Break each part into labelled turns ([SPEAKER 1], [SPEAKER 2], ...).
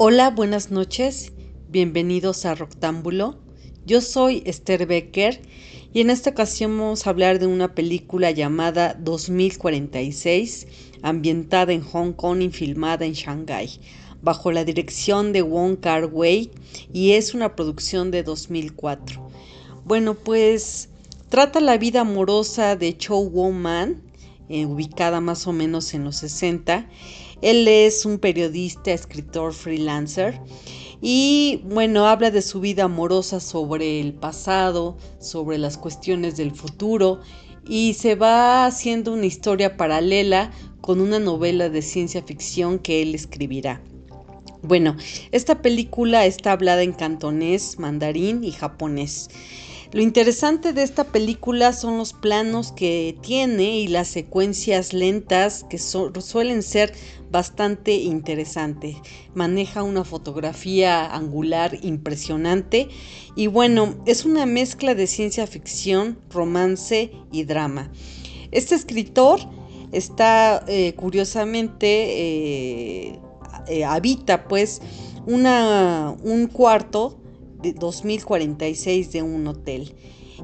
[SPEAKER 1] Hola, buenas noches, bienvenidos a Roctámbulo. Yo soy Esther Becker y en esta ocasión vamos a hablar de una película llamada 2046, ambientada en Hong Kong y filmada en Shanghái, bajo la dirección de Wong Kar Wai y es una producción de 2004. Bueno, pues trata la vida amorosa de Chow Won Man, eh, ubicada más o menos en los 60 él es un periodista, escritor, freelancer y bueno, habla de su vida amorosa sobre el pasado, sobre las cuestiones del futuro y se va haciendo una historia paralela con una novela de ciencia ficción que él escribirá. Bueno, esta película está hablada en cantonés, mandarín y japonés. Lo interesante de esta película son los planos que tiene y las secuencias lentas que suelen ser bastante interesantes. Maneja una fotografía angular impresionante y bueno, es una mezcla de ciencia ficción, romance y drama. Este escritor está eh, curiosamente eh, eh, habita pues una, un cuarto de 2046 de un hotel.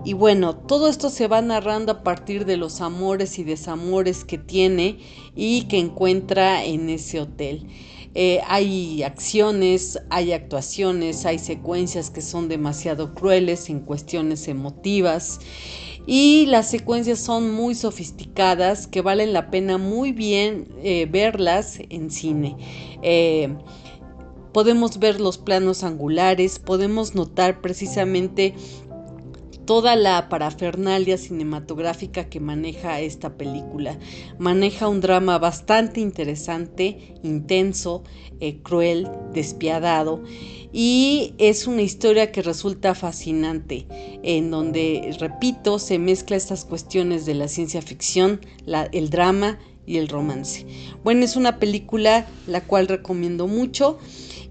[SPEAKER 1] Y bueno, todo esto se va narrando a partir de los amores y desamores que tiene y que encuentra en ese hotel. Eh, hay acciones, hay actuaciones, hay secuencias que son demasiado crueles en cuestiones emotivas y las secuencias son muy sofisticadas que valen la pena muy bien eh, verlas en cine. Eh, podemos ver los planos angulares, podemos notar precisamente toda la parafernalia cinematográfica que maneja esta película. Maneja un drama bastante interesante, intenso, eh, cruel, despiadado y es una historia que resulta fascinante, en donde, repito, se mezcla estas cuestiones de la ciencia ficción, el drama y el romance. Bueno, es una película la cual recomiendo mucho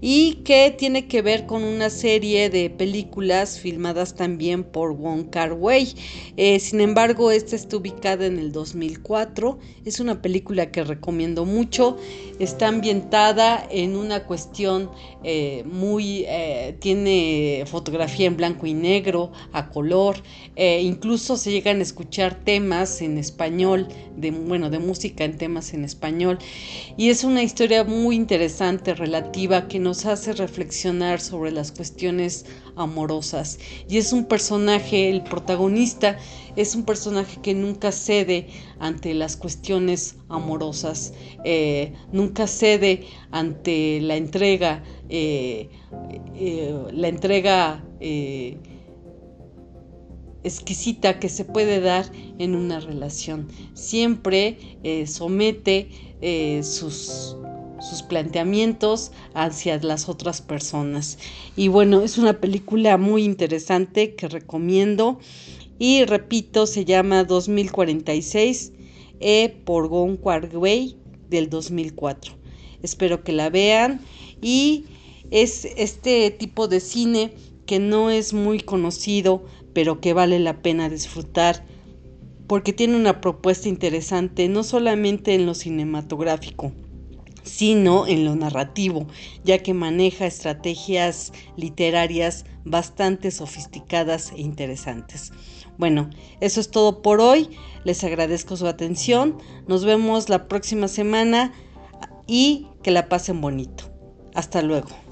[SPEAKER 1] y que tiene que ver con una serie de películas filmadas también por Wong Kar Wai. Eh, sin embargo, esta está ubicada en el 2004. Es una película que recomiendo mucho. Está ambientada en una cuestión eh, muy... Eh, tiene fotografía en blanco y negro, a color. incluso se llegan a escuchar temas en español, de, bueno, de música en temas en español. Y es una historia muy interesante relativa que nos hace reflexionar sobre las cuestiones amorosas. Y es un personaje, el protagonista, es un personaje que nunca cede ante las cuestiones amorosas, eh, nunca cede ante la entrega, eh, eh, la entrega exquisita que se puede dar en una relación. Siempre somete sus sus planteamientos hacia las otras personas. Y bueno, es una película muy interesante que recomiendo. Y repito, se llama 2046 e por Gon Wei del 2004. Espero que la vean. Y es este tipo de cine que no es muy conocido, pero que vale la pena disfrutar porque tiene una propuesta interesante, no solamente en lo cinematográfico, sino en lo narrativo, ya que maneja estrategias literarias bastante sofisticadas e interesantes. Bueno, eso es todo por hoy. Les agradezco su atención. Nos vemos la próxima semana y que la pasen bonito. Hasta luego.